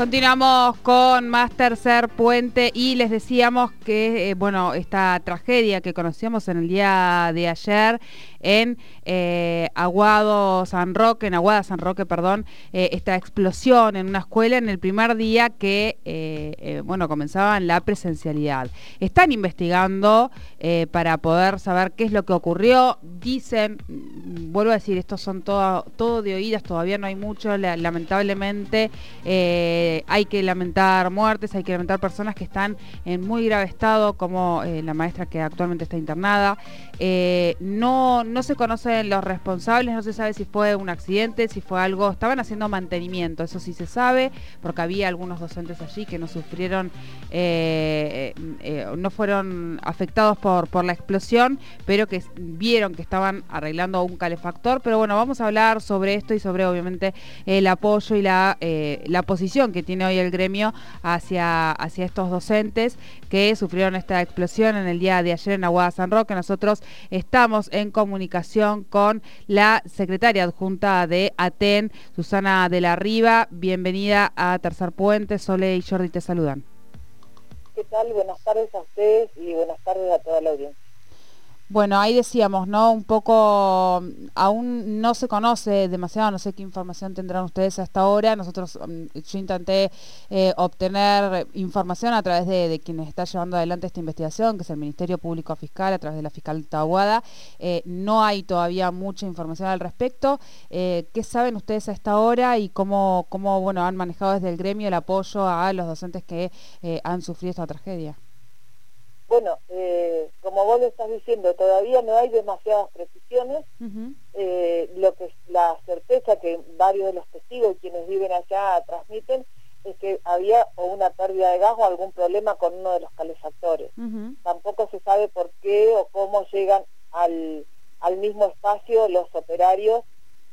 Continuamos con más tercer puente y les decíamos que, eh, bueno, esta tragedia que conocíamos en el día de ayer en eh, Aguado San Roque, en Aguada San Roque, perdón, eh, esta explosión en una escuela en el primer día que, bueno, comenzaban la presencialidad. Están investigando para poder saber qué es lo que ocurrió. Dicen, mm, vuelvo a decir, estos son todo, de oídas, todavía no hay mucho, lamentablemente. Eh, hay que lamentar muertes, hay que lamentar personas que están en muy grave estado, como eh, la maestra que actualmente está internada. Eh, no, no se conocen los responsables, no se sabe si fue un accidente, si fue algo, estaban haciendo mantenimiento, eso sí se sabe, porque había algunos docentes allí que no sufrieron, no fueron afectados por, por la explosión, pero que vieron que estaban arreglando un calefactor. Pero bueno, vamos a hablar sobre esto y sobre obviamente el apoyo y la, la posición que tiene hoy el gremio hacia, hacia estos docentes que sufrieron esta explosión en el día de ayer en Aguada San Roque. Nosotros estamos en comunicación con la secretaria adjunta de ATEN, Susana de la Riva. Bienvenida a Tercer Puente. Sole y Jordi te saludan. ¿Qué tal? Buenas tardes a ustedes y buenas tardes a toda la audiencia. Bueno, ahí decíamos, ¿no? Un poco, aún no se conoce demasiado, no sé qué información tendrán ustedes hasta ahora. Nosotros, mm, yo intenté eh, obtener información a través de, quienes está llevando adelante esta investigación, que es el Ministerio Público Fiscal, a través de la fiscal Tahuada. Eh, no hay todavía mucha información al respecto. Eh, ¿Qué saben ustedes a esta hora y cómo, cómo bueno, han manejado desde el gremio el apoyo a los docentes que han sufrido esta tragedia? Bueno, eh, como vos lo estás diciendo, todavía no hay demasiadas precisiones. Eh, lo que es la certeza que varios de los testigos quienes viven allá transmiten es que había o una pérdida de gas o algún problema con uno de los calefactores. Tampoco se sabe por qué o cómo llegan al, al mismo espacio los operarios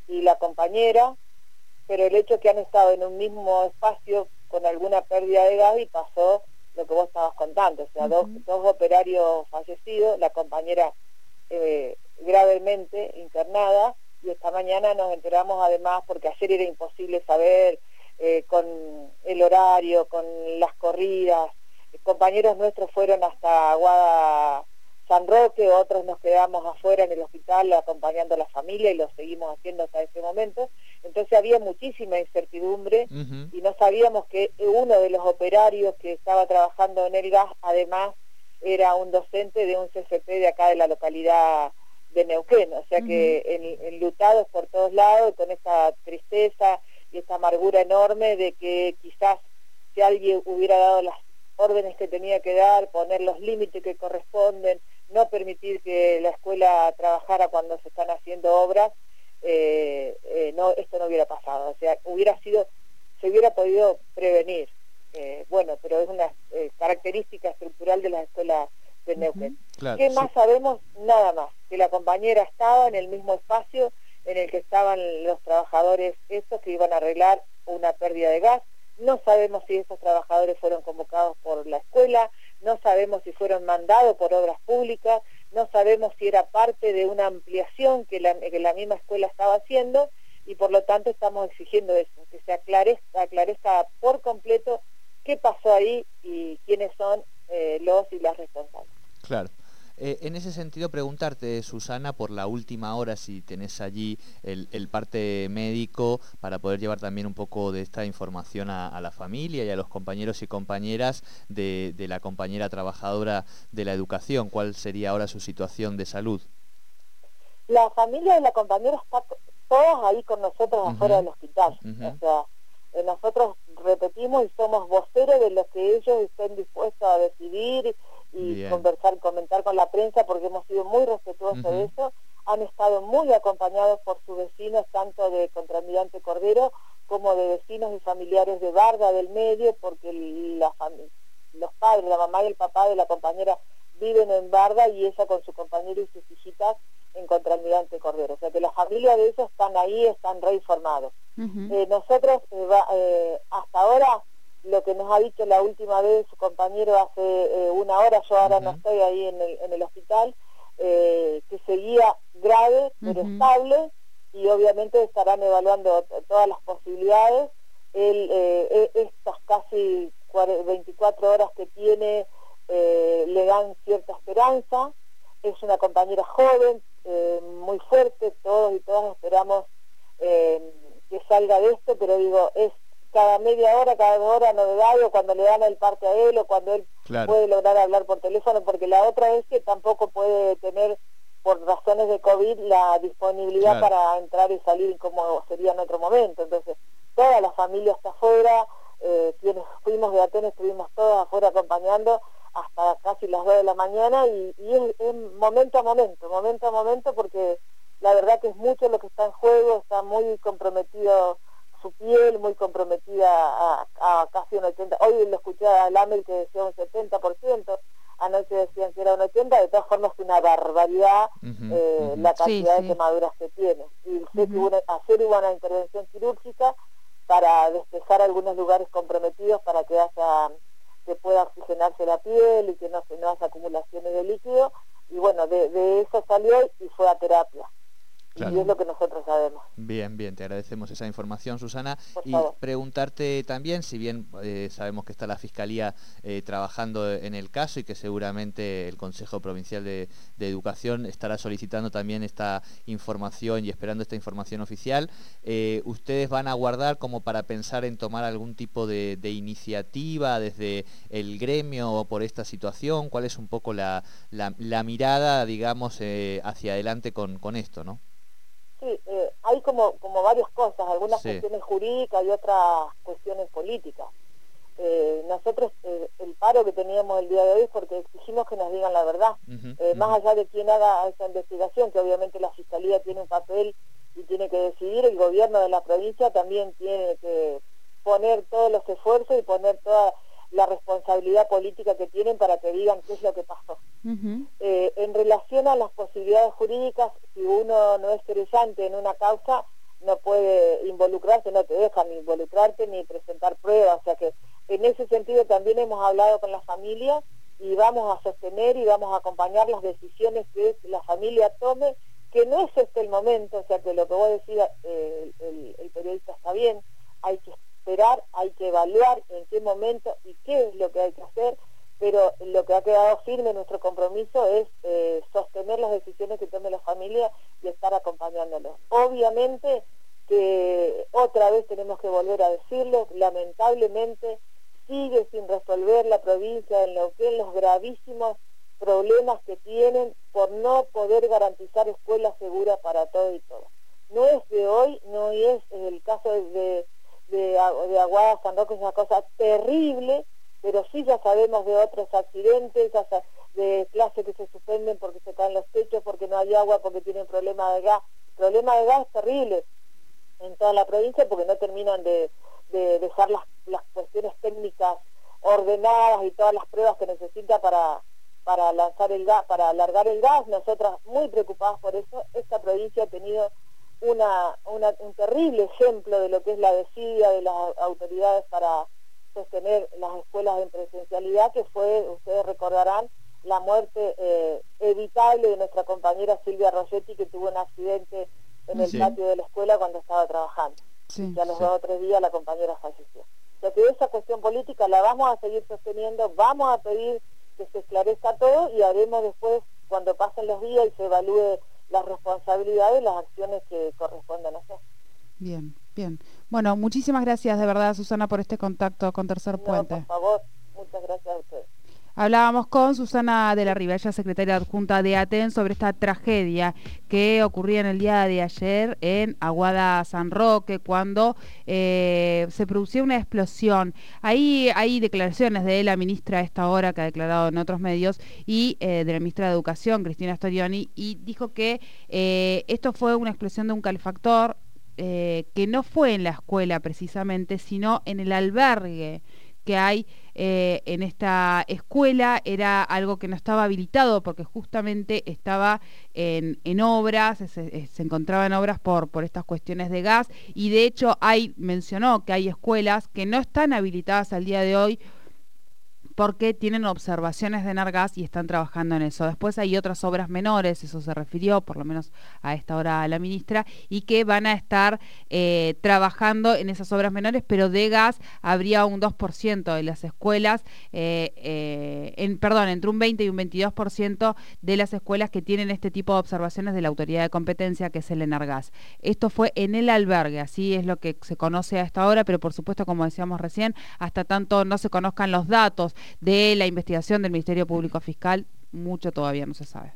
y la compañera, pero el hecho que han estado en un mismo espacio con alguna pérdida de gas y pasó lo que vos estabas contando, o sea, dos, operarios fallecidos, la compañera eh, gravemente internada, y esta mañana nos enteramos además, porque ayer era imposible saber eh, con el horario, con las corridas, compañeros nuestros fueron hasta Aguada San Roque, otros nos quedamos afuera en el hospital acompañando a la familia y lo seguimos haciendo hasta este momento. Entonces había muchísima incertidumbre y no sabíamos que uno de los operarios que estaba trabajando en el gas además era un docente de un CCP de acá de la localidad de Neuquén, o sea que enlutados por todos lados con esta tristeza y esta amargura enorme de que quizás si alguien hubiera dado las órdenes que tenía que dar, poner los límites que corresponden, no permitir que la escuela trabajara cuando se están haciendo obras, eh, eh, no, esto no hubiera pasado. O sea, hubiera sido, se hubiera podido prevenir. Eh, bueno, pero es una característica estructural de las escuelas de Neuquén. ¿Qué más sabemos? Nada más, que la compañera estaba en el mismo espacio en el que estaban los trabajadores estos que iban a arreglar una pérdida de gas. No sabemos si esos trabajadores fueron convocados por la escuela, no sabemos si fueron mandados por obras públicas, no sabemos si era parte de una ampliación que la, misma escuela estaba haciendo y por lo tanto estamos exigiendo eso, que se aclarezca, aclarezca por completo qué pasó ahí y quiénes son eh, los y las responsables. Claro. Eh, en ese sentido, preguntarte, Susana, por la última hora, si tenés allí el, parte médico para poder llevar también un poco de esta información a, la familia y a los compañeros y compañeras de, la compañera trabajadora de la educación. ¿Cuál sería ahora su situación de salud? La familia de la compañera está todas ahí con nosotros afuera del hospital. O sea, eh, nosotros repetimos y somos voceros de lo que ellos estén dispuestos a decidir y conversar, comentar con la prensa porque hemos sido muy respetuosos de eso. Han estado muy acompañados por sus vecinos, tanto de Contramirante Cordero como de vecinos y familiares de Varga del Medio, porque la los padres, la mamá y el papá de la compañera viven en Varga y ella con su compañero y sus hijitas en Contramirante Cordero. O sea que la familia de ellos están ahí, están reinformados. Eh, nosotros eh, eh, hasta ahora lo que nos ha dicho la última vez su compañero hace eh, una hora, yo ahora no estoy ahí en el, en el hospital, eh, que seguía grave pero estable y obviamente estarán evaluando todas las posibilidades. El, eh, e, estas casi 24 horas que tiene le dan cierta esperanza. Es una compañera joven, muy fuerte, todos y todas esperamos que salga de esto, pero digo, es cada media hora, cada hora novedad, o cuando le dan el parte a él, o cuando él puede lograr hablar por teléfono, porque la otra es que tampoco puede tener por razones de COVID la disponibilidad para entrar y salir como sería en otro momento. Entonces, toda la familia está afuera, eh, quienes fuimos de Atenas estuvimos todos afuera acompañando hasta casi las 2 de la mañana y, es, momento a momento, momento a momento porque la verdad que es mucho lo que está en juego, está muy comprometido su piel, muy comprometida a, casi un 80%, hoy lo escuché a Lamel que decía un 70%, anoche decían que era un 80, de todas formas es una barbaridad eh, la cantidad de quemaduras que tiene. Y que ayer hubo una intervención quirúrgica para despejar algunos lugares comprometidos para que haya que pueda oxigenarse la piel y que no, se no haya acumulaciones de líquido. Y bueno, de eso salió y fue a terapia. Y es lo que nosotros sabemos. Bien, bien, te agradecemos esa información, Susana. y preguntarte también, si bien eh, sabemos que está la Fiscalía eh, trabajando en el caso y que seguramente el Consejo Provincial de, Educación estará solicitando también esta información y esperando esta información oficial, eh, ¿ustedes van a guardar como para pensar en tomar algún tipo de, iniciativa desde el gremio por esta situación? ¿Cuál es un poco la, mirada, digamos, hacia adelante con, con esto, no? Sí, eh, hay como, como varias cosas, algunas cuestiones jurídicas y otras cuestiones políticas. Eh, nosotros eh, el paro que teníamos el día de hoy es porque exigimos que nos digan la verdad. Más allá de quien haga esa investigación, que obviamente la Fiscalía tiene un papel y tiene que decidir, el gobierno de la provincia también tiene que poner todos los esfuerzos y poner toda la responsabilidad política que tienen para que digan qué es lo que pasó. Eh, en relación a las posibilidades jurídicas, si uno no es querellante en una causa, no puede involucrarse, no te dejan ni involucrarte ni presentar pruebas. O sea que en ese sentido también hemos hablado con la familia y vamos a sostener y vamos a acompañar las decisiones que la familia tome, que no es este el momento, o sea que lo que vos decías, eh, el, el periodista está bien, hay que esperar, hay que evaluar en qué momento qué es lo que hay que hacer, pero lo que ha quedado firme nuestro compromiso es eh, sostener las decisiones que tome la familia y estar acompañándolos. Obviamente que otra vez tenemos que volver a decirlo, lamentablemente sigue sin resolver la provincia de Neuquén los gravísimos problemas que tienen por no poder garantizar escuelas seguras para todo y todo. No es de hoy, no es el caso de de, de Aguada San Roque es una cosa terrible, pero sí ya sabemos de otros accidentes, de clases que se suspenden porque se caen los techos, porque no hay agua, porque tienen problema de gas. El problema de gas es terrible en toda la provincia porque no terminan de, dejar las, cuestiones técnicas ordenadas y todas las pruebas que necesita para, para lanzar el gas, para alargar el gas. Nosotras muy preocupadas por eso. Esta provincia ha tenido una, un terrible ejemplo de lo que es la desidia de las autoridades para sostener las escuelas en presencialidad, que fue, ustedes recordarán, la muerte eh, evitable de nuestra compañera Silvia Rossetti, que tuvo un accidente en el patio de la escuela cuando estaba trabajando. y a los dos o tres días la compañera falleció. O que esa cuestión política la vamos a seguir sosteniendo, vamos a pedir que se esclarezca todo y haremos después, cuando pasen los días y se evalúe las responsabilidades las acciones que corresponden hacer. Bien, bien. Bueno, muchísimas gracias de verdad, Susana, por este contacto con Tercer Puente. por favor, muchas gracias a ustedes. Hablábamos con Susana de la Riva, ella secretaria adjunta de ATEN, sobre esta tragedia que ocurría en el día de ayer en Aguada San Roque, cuando eh, se producía una explosión. Ahí hay declaraciones de la ministra a esta hora, que ha declarado en otros medios, y eh, de la ministra de Educación, Cristina Storioni, y dijo que eh, esto fue una explosión de un calefactor que no fue en la escuela precisamente, sino en el albergue que hay eh, en esta escuela era algo que no estaba habilitado porque justamente estaba en, obras, se, encontraba en obras por, por estas cuestiones de gas y de hecho hay, mencionó que hay escuelas que no están habilitadas al día de hoy porque tienen observaciones de Nargas y están trabajando en eso. Después hay otras obras menores, eso se refirió por lo menos a esta hora a la ministra, y que van a estar eh, trabajando en esas obras menores, pero de gas habría un 2% de las escuelas, eh, eh, en, perdón, entre un 20 y un 22% de las escuelas que tienen este tipo de observaciones de la autoridad de competencia, que es el Enargas. Esto fue en el albergue, así es lo que se conoce hasta ahora, pero por supuesto, como decíamos recién, hasta tanto no se conozcan los datos de la investigación del Ministerio Público Fiscal, mucho todavía no se sabe.